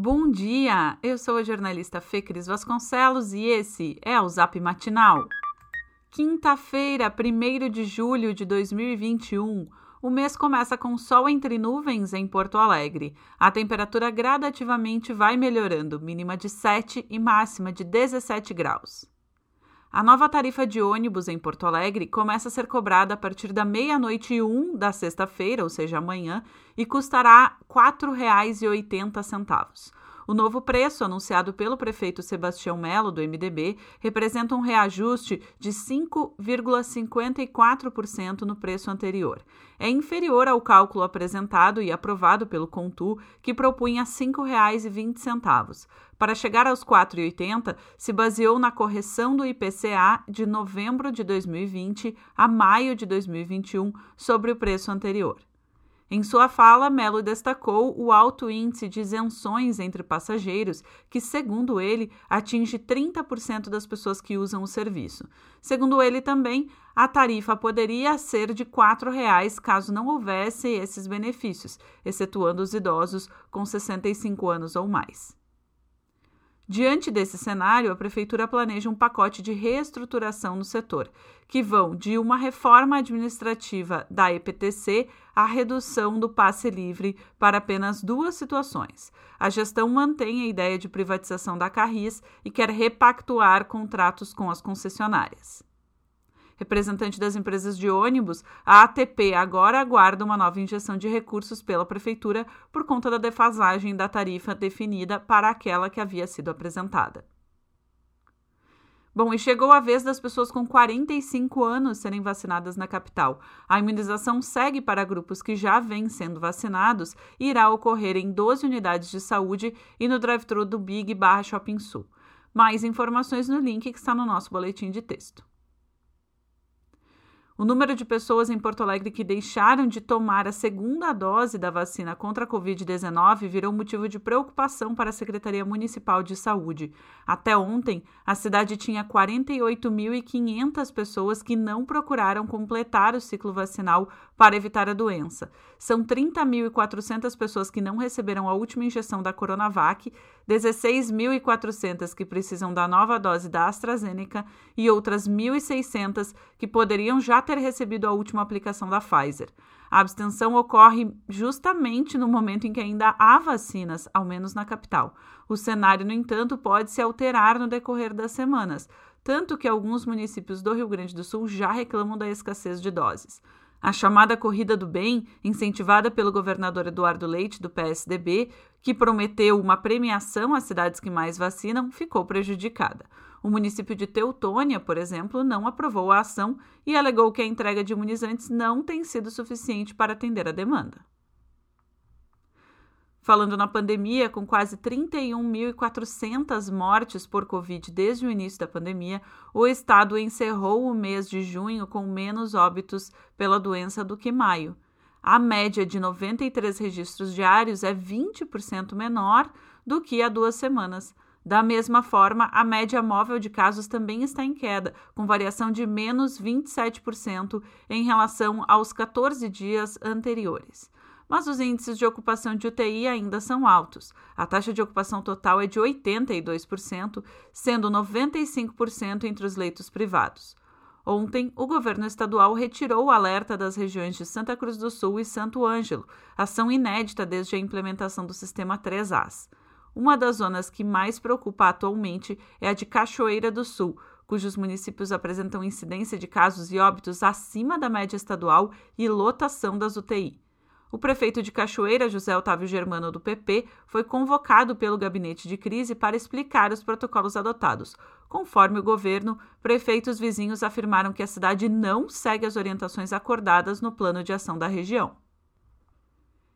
Bom dia! Eu sou a jornalista Fê Cris Vasconcelos e esse é o Zap Matinal. Quinta-feira, 1 de julho de 2021. O mês começa com sol entre nuvens em Porto Alegre. A temperatura gradativamente vai melhorando, mínima de 7 e máxima de 17 graus. A nova tarifa de ônibus em Porto Alegre começa a ser cobrada a partir da meia-noite e um da sexta-feira, ou seja, amanhã, e custará R$ 4,80. O novo preço, anunciado pelo prefeito Sebastião Melo, do MDB, representa um reajuste de 5,54% no preço anterior. É inferior ao cálculo apresentado e aprovado pelo Contu, que propunha R$ 5,20. Para chegar aos R$ 4,80, se baseou na correção do IPCA de novembro de 2020 a maio de 2021 sobre o preço anterior. Em sua fala, Melo destacou o alto índice de isenções entre passageiros, que, segundo ele, atinge 30% das pessoas que usam o serviço. Segundo ele também, a tarifa poderia ser de R$ 4,00 caso não houvesse esses benefícios, excetuando os idosos com 65 anos ou mais. Diante desse cenário, a Prefeitura planeja um pacote de reestruturação no setor, que vão de uma reforma administrativa da EPTC à redução do passe livre para apenas duas situações. A gestão mantém a ideia de privatização da Carris e quer repactuar contratos com as concessionárias representante das empresas de ônibus, a ATP agora aguarda uma nova injeção de recursos pela Prefeitura por conta da defasagem da tarifa definida para aquela que havia sido apresentada. Bom, e chegou a vez das pessoas com 45 anos serem vacinadas na capital. A imunização segue para grupos que já vêm sendo vacinados e irá ocorrer em 12 unidades de saúde e no drive-thru do Big Barra Shopping Sul. Mais informações no link que está no nosso boletim de texto. O número de pessoas em Porto Alegre que deixaram de tomar a segunda dose da vacina contra a Covid-19 virou motivo de preocupação para a Secretaria Municipal de Saúde. Até ontem, a cidade tinha 48.500 pessoas que não procuraram completar o ciclo vacinal para evitar a doença. São 30.400 pessoas que não receberam a última injeção da Coronavac, 16.400 que precisam da nova dose da AstraZeneca e outras 1.600 que poderiam já ter recebido a última aplicação da Pfizer. A abstenção ocorre justamente no momento em que ainda há vacinas, ao menos na capital. O cenário, no entanto, pode se alterar no decorrer das semanas, tanto que alguns municípios do Rio Grande do Sul já reclamam da escassez de doses. A chamada Corrida do Bem, incentivada pelo governador Eduardo Leite, do PSDB, que prometeu uma premiação às cidades que mais vacinam, ficou prejudicada. O município de Teutônia, por exemplo, não aprovou a ação e alegou que a entrega de imunizantes não tem sido suficiente para atender a demanda. Falando na pandemia, com quase 31.400 mortes por Covid desde o início da pandemia, o estado encerrou o mês de junho com menos óbitos pela doença do que maio. A média de 93 registros diários é 20% menor do que há duas semanas. Da mesma forma, a média móvel de casos também está em queda, com variação de menos 27% em relação aos 14 dias anteriores. Mas os índices de ocupação de UTI ainda são altos. A taxa de ocupação total é de 82%, sendo 95% entre os leitos privados. Ontem, o governo estadual retirou o alerta das regiões de Santa Cruz do Sul e Santo Ângelo, ação inédita desde a implementação do sistema 3As. Uma das zonas que mais preocupa atualmente é a de Cachoeira do Sul, cujos municípios apresentam incidência de casos e óbitos acima da média estadual e lotação das UTI. O prefeito de Cachoeira, José Otávio Germano, do PP, foi convocado pelo gabinete de crise para explicar os protocolos adotados. Conforme o governo, prefeitos vizinhos afirmaram que a cidade não segue as orientações acordadas no plano de ação da região.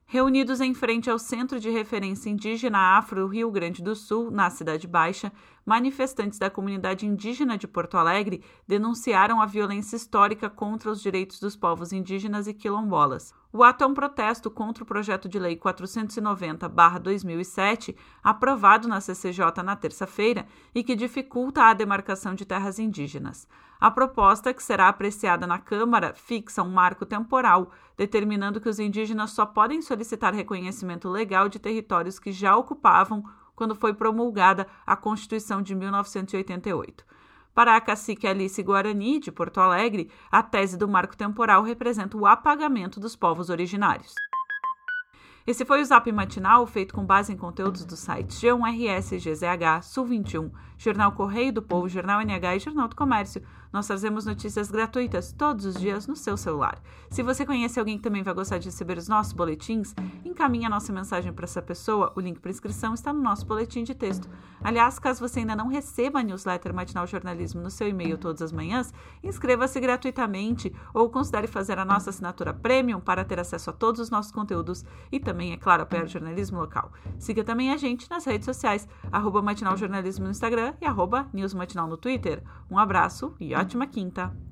Reunidos em frente ao Centro de Referência Indígena Afro Rio Grande do Sul, na Cidade Baixa, manifestantes da comunidade indígena de Porto Alegre denunciaram a violência histórica contra os direitos dos povos indígenas e quilombolas. O ato é um protesto contra o projeto de lei 490-2007, aprovado na CCJ na terça-feira e que dificulta a demarcação de terras indígenas. A proposta, que será apreciada na Câmara, fixa um marco temporal, determinando que os indígenas só podem solicitar reconhecimento legal de territórios que já ocupavam quando foi promulgada a Constituição de 1988. Para a cacique Alice Guarani, de Porto Alegre, a tese do marco temporal representa o apagamento dos povos originários. Esse foi o Zap Matinal, feito com base em conteúdos dos sites G1RS, GZH, Sul 21, Jornal Correio do Povo, Jornal NH e Jornal do Comércio. Nós trazemos notícias gratuitas todos os dias no seu celular. Se você conhece alguém que também vai gostar de receber os nossos boletins, encaminhe a nossa mensagem para essa pessoa. O link para inscrição está no nosso boletim de texto. Aliás, caso você ainda não receba a newsletter Matinal Jornalismo no seu e-mail todas as manhãs, inscreva-se gratuitamente ou considere fazer a nossa assinatura premium para ter acesso a todos os nossos conteúdos e também, é claro, apoiar o jornalismo local. Siga também a gente nas redes sociais, arroba Matinal Jornalismo no Instagram e arroba News Matinal no Twitter. Um abraço e ótima quinta!